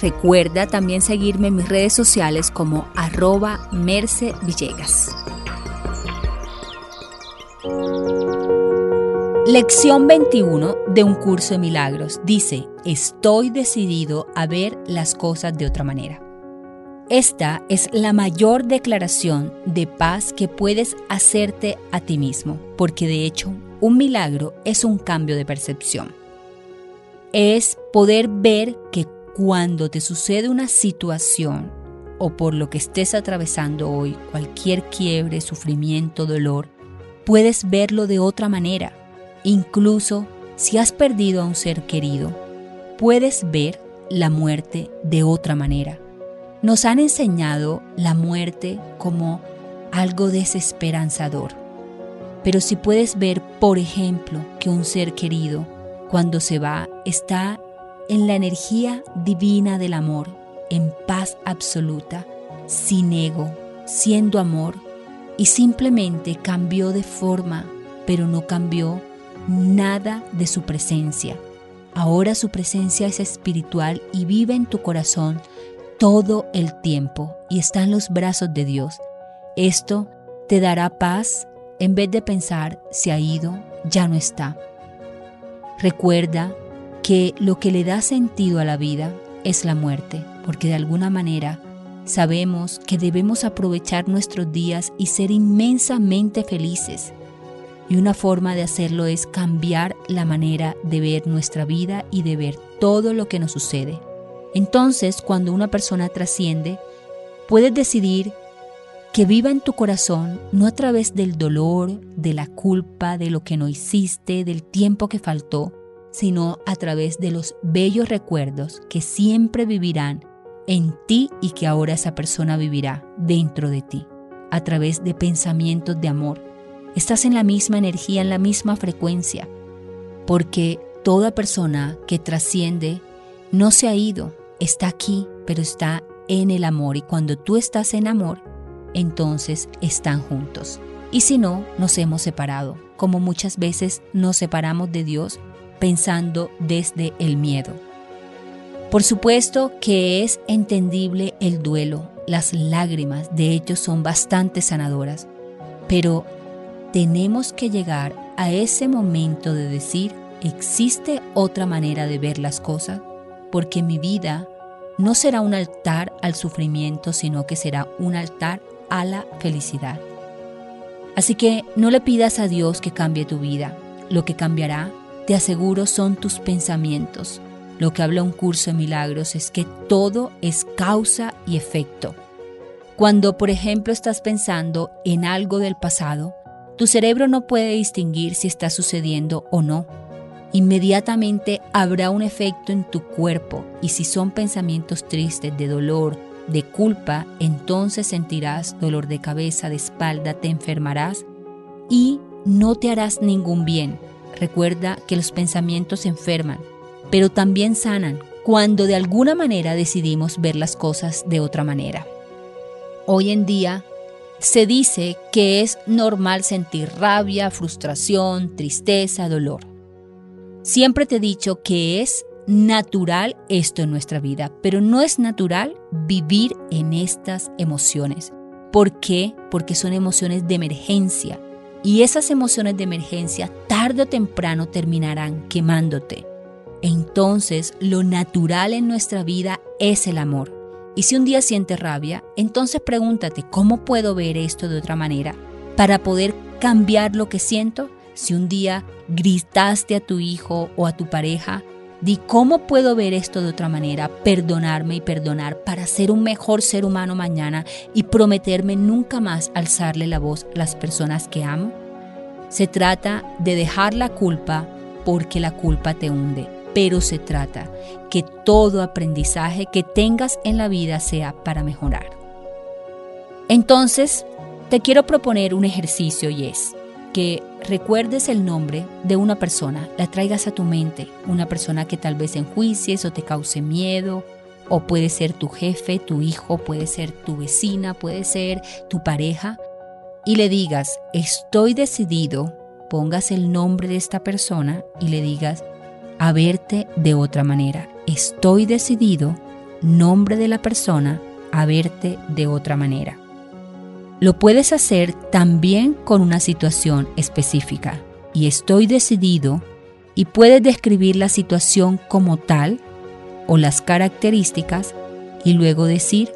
Recuerda también seguirme en mis redes sociales como arroba Merce Villegas. Lección 21 de un curso de milagros dice, estoy decidido a ver las cosas de otra manera. Esta es la mayor declaración de paz que puedes hacerte a ti mismo, porque de hecho un milagro es un cambio de percepción. Es poder ver que cuando te sucede una situación o por lo que estés atravesando hoy, cualquier quiebre, sufrimiento, dolor, puedes verlo de otra manera. Incluso si has perdido a un ser querido, puedes ver la muerte de otra manera. Nos han enseñado la muerte como algo desesperanzador. Pero si puedes ver, por ejemplo, que un ser querido, cuando se va, está en la energía divina del amor, en paz absoluta, sin ego, siendo amor, y simplemente cambió de forma, pero no cambió nada de su presencia. Ahora su presencia es espiritual y vive en tu corazón todo el tiempo y está en los brazos de Dios. Esto te dará paz en vez de pensar se ha ido, ya no está. Recuerda que lo que le da sentido a la vida es la muerte, porque de alguna manera sabemos que debemos aprovechar nuestros días y ser inmensamente felices. Y una forma de hacerlo es cambiar la manera de ver nuestra vida y de ver todo lo que nos sucede. Entonces, cuando una persona trasciende, puedes decidir que viva en tu corazón no a través del dolor, de la culpa, de lo que no hiciste, del tiempo que faltó, sino a través de los bellos recuerdos que siempre vivirán en ti y que ahora esa persona vivirá dentro de ti, a través de pensamientos de amor. Estás en la misma energía, en la misma frecuencia, porque toda persona que trasciende no se ha ido, está aquí, pero está en el amor y cuando tú estás en amor, entonces están juntos. Y si no, nos hemos separado, como muchas veces nos separamos de Dios pensando desde el miedo. Por supuesto que es entendible el duelo, las lágrimas de hecho son bastante sanadoras, pero tenemos que llegar a ese momento de decir, ¿existe otra manera de ver las cosas? Porque mi vida no será un altar al sufrimiento, sino que será un altar a la felicidad. Así que no le pidas a Dios que cambie tu vida. Lo que cambiará te aseguro son tus pensamientos. Lo que habla un curso de milagros es que todo es causa y efecto. Cuando, por ejemplo, estás pensando en algo del pasado, tu cerebro no puede distinguir si está sucediendo o no. Inmediatamente habrá un efecto en tu cuerpo y si son pensamientos tristes, de dolor, de culpa, entonces sentirás dolor de cabeza, de espalda, te enfermarás y no te harás ningún bien Recuerda que los pensamientos enferman, pero también sanan cuando de alguna manera decidimos ver las cosas de otra manera. Hoy en día se dice que es normal sentir rabia, frustración, tristeza, dolor. Siempre te he dicho que es natural esto en nuestra vida, pero no es natural vivir en estas emociones. ¿Por qué? Porque son emociones de emergencia, y esas emociones de emergencia tarde o temprano terminarán quemándote. Entonces, lo natural en nuestra vida es el amor. Y si un día sientes rabia, entonces pregúntate, ¿cómo puedo ver esto de otra manera para poder cambiar lo que siento? Si un día gritaste a tu hijo o a tu pareja, di cómo puedo ver esto de otra manera, perdonarme y perdonar para ser un mejor ser humano mañana y prometerme nunca más alzarle la voz a las personas que amo. Se trata de dejar la culpa porque la culpa te hunde pero se trata que todo aprendizaje que tengas en la vida sea para mejorar. Entonces, te quiero proponer un ejercicio y es que recuerdes el nombre de una persona, la traigas a tu mente, una persona que tal vez enjuicies o te cause miedo, o puede ser tu jefe, tu hijo, puede ser tu vecina, puede ser tu pareja, y le digas, estoy decidido, pongas el nombre de esta persona y le digas, a verte de otra manera. Estoy decidido, nombre de la persona, a verte de otra manera. Lo puedes hacer también con una situación específica y estoy decidido y puedes describir la situación como tal o las características y luego decir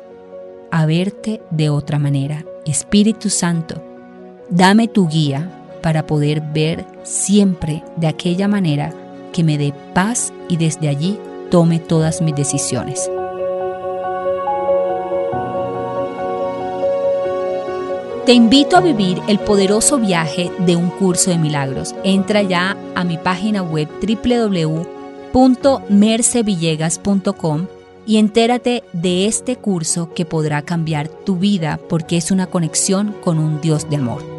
a verte de otra manera. Espíritu Santo, dame tu guía para poder ver siempre de aquella manera que me dé paz y desde allí tome todas mis decisiones. Te invito a vivir el poderoso viaje de un curso de milagros. Entra ya a mi página web www.mercevillegas.com y entérate de este curso que podrá cambiar tu vida porque es una conexión con un Dios de amor.